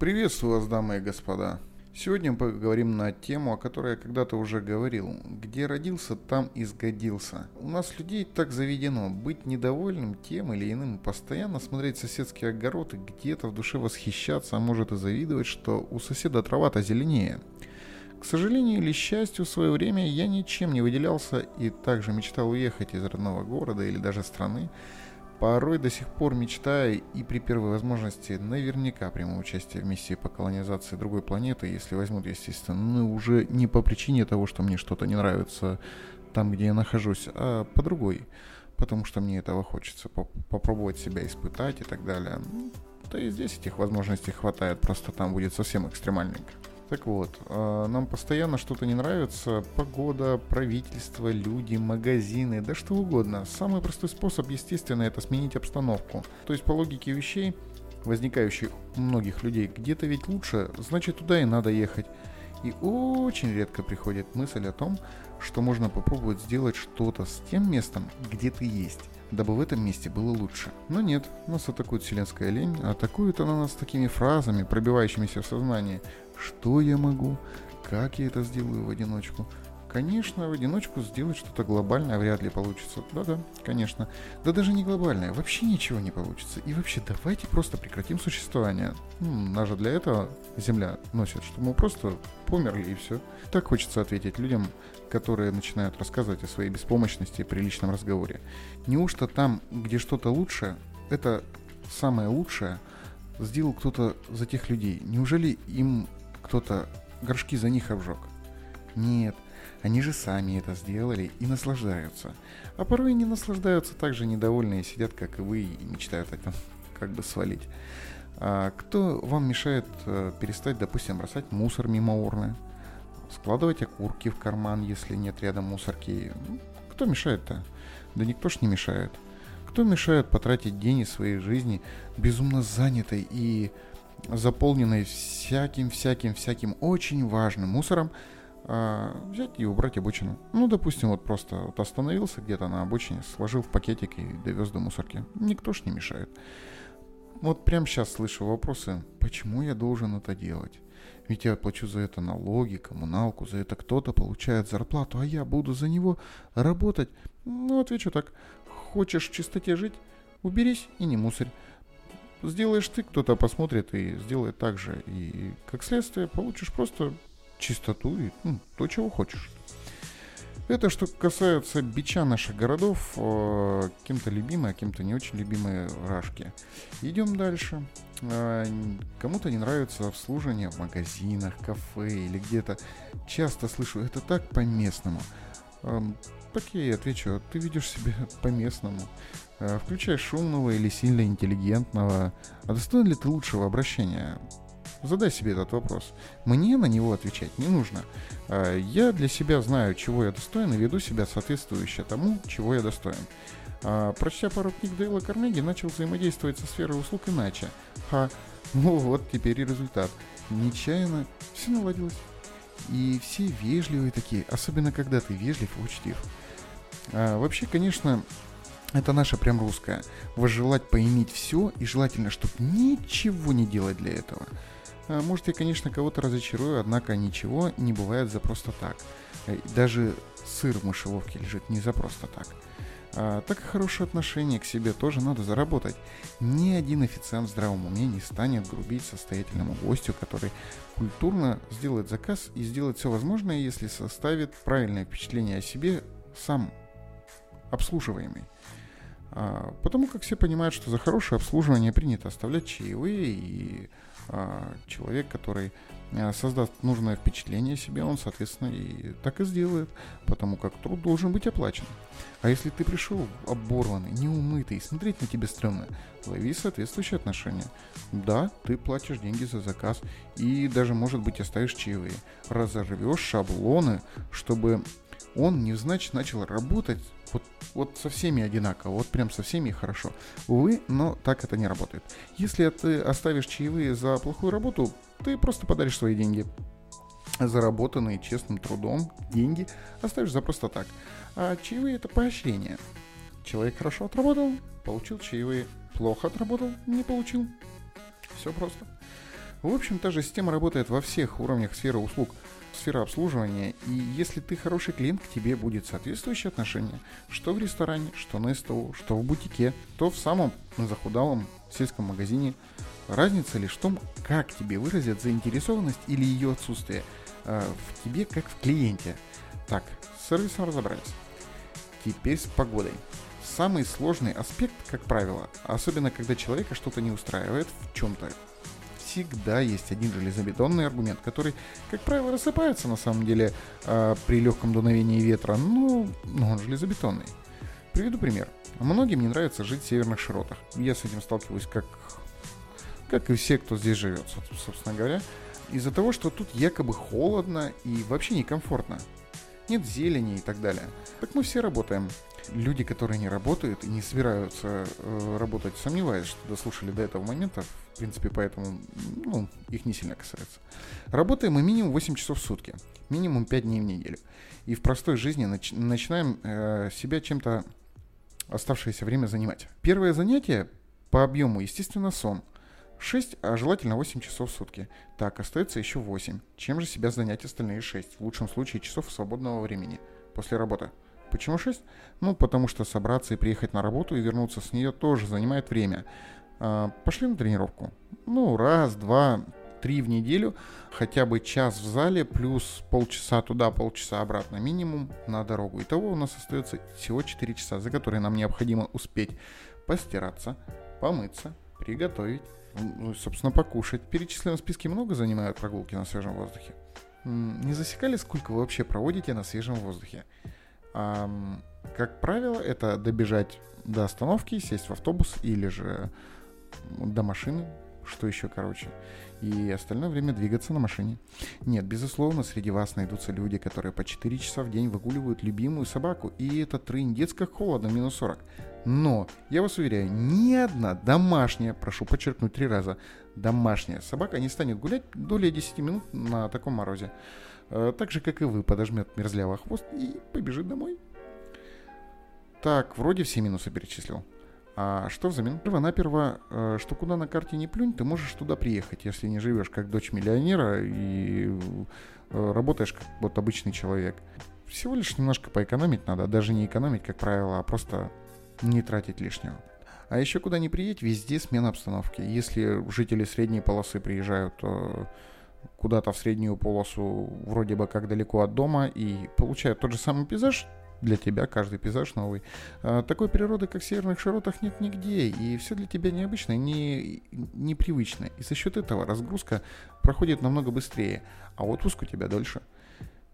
Приветствую вас, дамы и господа. Сегодня мы поговорим на тему, о которой я когда-то уже говорил. Где родился, там и сгодился. У нас людей так заведено быть недовольным тем или иным, постоянно смотреть соседские огороды, где-то в душе восхищаться, а может и завидовать, что у соседа трава-то зеленее. К сожалению или счастью, в свое время я ничем не выделялся и также мечтал уехать из родного города или даже страны, Порой до сих пор мечтаю и при первой возможности наверняка приму участие в миссии по колонизации другой планеты, если возьмут, естественно, но уже не по причине того, что мне что-то не нравится там, где я нахожусь, а по другой, потому что мне этого хочется, попробовать себя испытать и так далее. Да и здесь этих возможностей хватает, просто там будет совсем экстремальненько. Так вот, а, нам постоянно что-то не нравится. Погода, правительство, люди, магазины, да что угодно. Самый простой способ, естественно, это сменить обстановку. То есть по логике вещей, возникающих у многих людей, где-то ведь лучше, значит туда и надо ехать. И очень редко приходит мысль о том, что можно попробовать сделать что-то с тем местом, где ты есть дабы в этом месте было лучше. Но нет, нас атакует вселенская лень, атакует она нас такими фразами, пробивающимися в сознание, что я могу? Как я это сделаю в одиночку? Конечно, в одиночку сделать что-то глобальное вряд ли получится. Да-да, конечно. Да даже не глобальное, вообще ничего не получится. И вообще, давайте просто прекратим существование. Ну, нас же для этого Земля носит, чтобы мы просто померли и все. Так хочется ответить людям, которые начинают рассказывать о своей беспомощности при личном разговоре. Неужто там, где что-то лучше, это самое лучшее, сделал кто-то за тех людей? Неужели им кто-то горшки за них обжег. Нет, они же сами это сделали и наслаждаются. А порой не наслаждаются так же недовольные, сидят, как и вы, и мечтают о том, как бы свалить. А кто вам мешает э, перестать, допустим, бросать мусор мимо урны? Складывать окурки в карман, если нет рядом мусорки? Ну, кто мешает-то? Да никто ж не мешает. Кто мешает потратить день из своей жизни безумно занятой и заполненной всяким-всяким-всяким очень важным мусором, а, взять и убрать обочину. Ну, допустим, вот просто вот остановился где-то на обочине, сложил в пакетик и довез до мусорки. Никто ж не мешает. Вот прямо сейчас слышу вопросы, почему я должен это делать? Ведь я плачу за это налоги, коммуналку, за это кто-то получает зарплату, а я буду за него работать. Ну, отвечу так. Хочешь в чистоте жить? Уберись и не мусорь сделаешь ты, кто-то посмотрит и сделает так же. И как следствие получишь просто чистоту и ну, то, чего хочешь. Это что касается бича наших городов, э, кем-то любимые, а кем-то не очень любимые рашки. Идем дальше. Э, кому-то не нравится обслуживание в магазинах, кафе или где-то. Часто слышу, это так по-местному. Э, я и отвечу, ты ведешь себя по-местному. Э, включай шумного или сильно интеллигентного. А достоин ли ты лучшего обращения? Задай себе этот вопрос. Мне на него отвечать не нужно. Э, я для себя знаю, чего я достоин, и веду себя соответствующе тому, чего я достоин. А, прочтя пару книг Дейла Карнеги, начал взаимодействовать со сферой услуг иначе. Ха, ну вот теперь и результат. Нечаянно все наладилось. И все вежливые такие, особенно когда ты вежлив и учтив. А, вообще, конечно, это наша прям русская. Возжелать поиметь все и желательно, чтобы ничего не делать для этого. А, может, я, конечно, кого-то разочарую, однако ничего не бывает за просто так. Э, даже сыр в мышеловке лежит не за просто так. А, так и хорошее отношение к себе тоже надо заработать. Ни один официант в здравом уме не станет грубить состоятельному гостю, который культурно сделает заказ и сделает все возможное, если составит правильное впечатление о себе сам обслуживаемый. А, потому как все понимают, что за хорошее обслуживание принято оставлять чаевые, и а, человек, который а, создаст нужное впечатление себе, он, соответственно, и так и сделает, потому как труд должен быть оплачен. А если ты пришел оборванный, неумытый, смотреть на тебя стрёмно, лови соответствующие отношения. Да, ты платишь деньги за заказ, и даже, может быть, оставишь чаевые. Разорвешь шаблоны, чтобы он невзначай начал работать вот, вот со всеми одинаково, вот прям со всеми хорошо. Увы, но так это не работает. Если ты оставишь чаевые за плохую работу, ты просто подаришь свои деньги. Заработанные честным трудом деньги оставишь за просто так. А чаевые это поощрение. Человек хорошо отработал, получил чаевые. Плохо отработал, не получил. Все просто. В общем, та же система работает во всех уровнях сферы услуг, сфера обслуживания, и если ты хороший клиент, к тебе будет соответствующее отношение, что в ресторане, что на СТО, что в бутике, то в самом захудалом сельском магазине. Разница лишь в том, как тебе выразят заинтересованность или ее отсутствие э, в тебе, как в клиенте. Так, с сервисом разобрались. Теперь с погодой. Самый сложный аспект, как правило, особенно когда человека что-то не устраивает в чем-то, всегда есть один железобетонный аргумент, который, как правило, рассыпается на самом деле э, при легком дуновении ветра, но, но он железобетонный. Приведу пример. Многим не нравится жить в северных широтах. Я с этим сталкиваюсь как, как и все, кто здесь живет, собственно говоря. Из-за того, что тут якобы холодно и вообще некомфортно. Нет зелени и так далее. Так мы все работаем люди, которые не работают и не собираются э, работать, сомневаюсь, что дослушали до этого момента, в принципе, поэтому ну, их не сильно касается. Работаем мы минимум 8 часов в сутки, минимум 5 дней в неделю. И в простой жизни нач- начинаем э, себя чем-то оставшееся время занимать. Первое занятие по объему, естественно, сон. 6, а желательно 8 часов в сутки. Так, остается еще 8. Чем же себя занять остальные 6? В лучшем случае часов свободного времени после работы. Почему 6? Ну, потому что собраться и приехать на работу и вернуться с нее тоже занимает время. А, пошли на тренировку. Ну, раз, два, три в неделю, хотя бы час в зале, плюс полчаса туда, полчаса обратно минимум на дорогу. Итого у нас остается всего 4 часа, за которые нам необходимо успеть постираться, помыться, приготовить, ну, собственно, покушать. В перечисленном списке много занимают прогулки на свежем воздухе. Не засекали, сколько вы вообще проводите на свежем воздухе? А, как правило, это добежать до остановки, сесть в автобус или же до машины, что еще короче, и остальное время двигаться на машине. Нет, безусловно, среди вас найдутся люди, которые по 4 часа в день выгуливают любимую собаку, и это трындец как холодно, минус 40. Но, я вас уверяю, ни одна домашняя, прошу подчеркнуть три раза, домашняя собака не станет гулять более 10 минут на таком морозе. Э, так же, как и вы, подожмет мерзляво хвост и побежит домой. Так, вроде все минусы перечислил. А что взамен? Перво-наперво, э, что куда на карте не плюнь, ты можешь туда приехать, если не живешь как дочь миллионера и э, работаешь как вот обычный человек. Всего лишь немножко поэкономить надо, даже не экономить, как правило, а просто не тратить лишнего. А еще куда ни приедь, везде смена обстановки. Если жители средней полосы приезжают куда-то в среднюю полосу, вроде бы как далеко от дома, и получают тот же самый пейзаж, для тебя каждый пейзаж новый. А, такой природы, как в северных широтах, нет нигде, и все для тебя необычное, не, непривычное. И за счет этого разгрузка проходит намного быстрее, а отпуск у тебя дольше.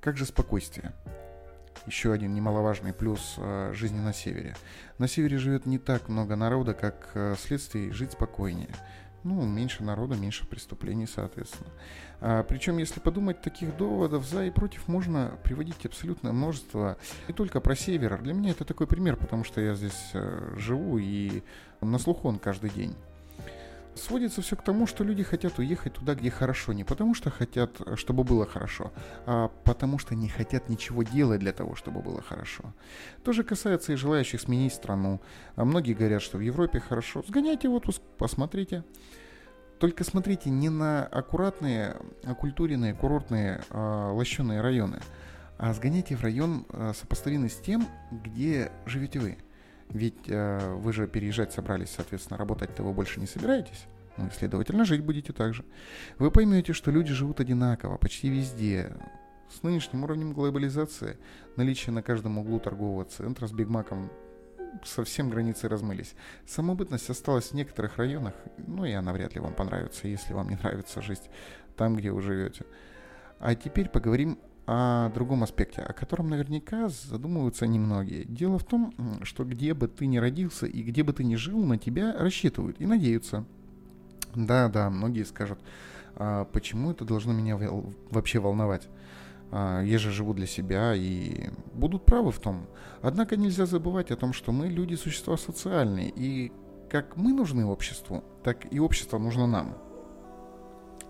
Как же спокойствие? Еще один немаловажный плюс э, жизни на севере. На севере живет не так много народа, как э, следствие жить спокойнее ну, меньше народа, меньше преступлений, соответственно. А, причем, если подумать, таких доводов за и против можно приводить абсолютное множество. Не только про север. Для меня это такой пример, потому что я здесь э, живу и на слуху он каждый день. Сводится все к тому, что люди хотят уехать туда, где хорошо. Не потому что хотят, чтобы было хорошо, а потому что не хотят ничего делать для того, чтобы было хорошо. То же касается и желающих сменить страну. А многие говорят, что в Европе хорошо. Сгоняйте в отпуск, посмотрите. Только смотрите не на аккуратные, оккультуренные, курортные, э, лощеные районы, а сгоняйте в район, э, сопоставимый с тем, где живете вы. Ведь э, вы же переезжать собрались, соответственно, работать-то вы больше не собираетесь. Ну, и, следовательно, жить будете так же. Вы поймете, что люди живут одинаково, почти везде. С нынешним уровнем глобализации, наличие на каждом углу торгового центра с Бигмаком совсем границы размылись. Самобытность осталась в некоторых районах, ну и она вряд ли вам понравится, если вам не нравится жить там, где вы живете. А теперь поговорим о другом аспекте, о котором наверняка задумываются немногие. Дело в том, что где бы ты ни родился и где бы ты ни жил, на тебя рассчитывают и надеются. Да-да, многие скажут, а почему это должно меня вообще волновать? А, я же живу для себя и будут правы в том. Однако нельзя забывать о том, что мы люди существа социальные, и как мы нужны обществу, так и общество нужно нам.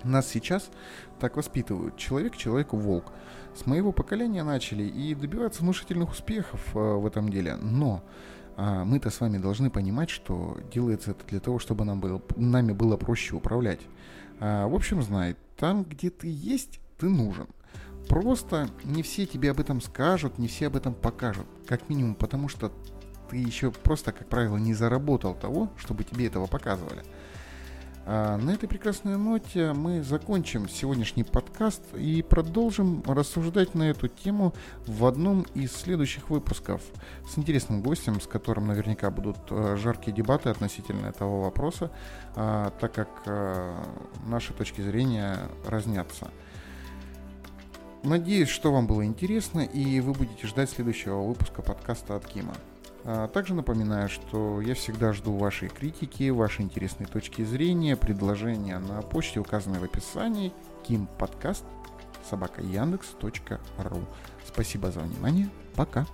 Нас сейчас так воспитывают. Человек человеку волк. С моего поколения начали и добиваться внушительных успехов э, в этом деле. Но А мы-то с вами должны понимать, что делается это для того, чтобы нам было, нами было проще управлять. А, в общем, знай, там, где ты есть, ты нужен. Просто не все тебе об этом скажут, не все об этом покажут. Как минимум, потому что ты еще просто, как правило, не заработал того, чтобы тебе этого показывали. А на этой прекрасной ноте мы закончим сегодняшний подкаст и продолжим рассуждать на эту тему в одном из следующих выпусков с интересным гостем, с которым наверняка будут э, жаркие дебаты относительно этого вопроса, а, так как э, наши точки зрения разнятся. Надеюсь, что вам было интересно и вы будете ждать следующего выпуска подкаста от Кима. А, также напоминаю, что я всегда жду вашей критики, вашей интересной точки зрения, предложения на почте, указанной в описании, kimpodcast собака Яндекс.ру. Спасибо за внимание. Пока.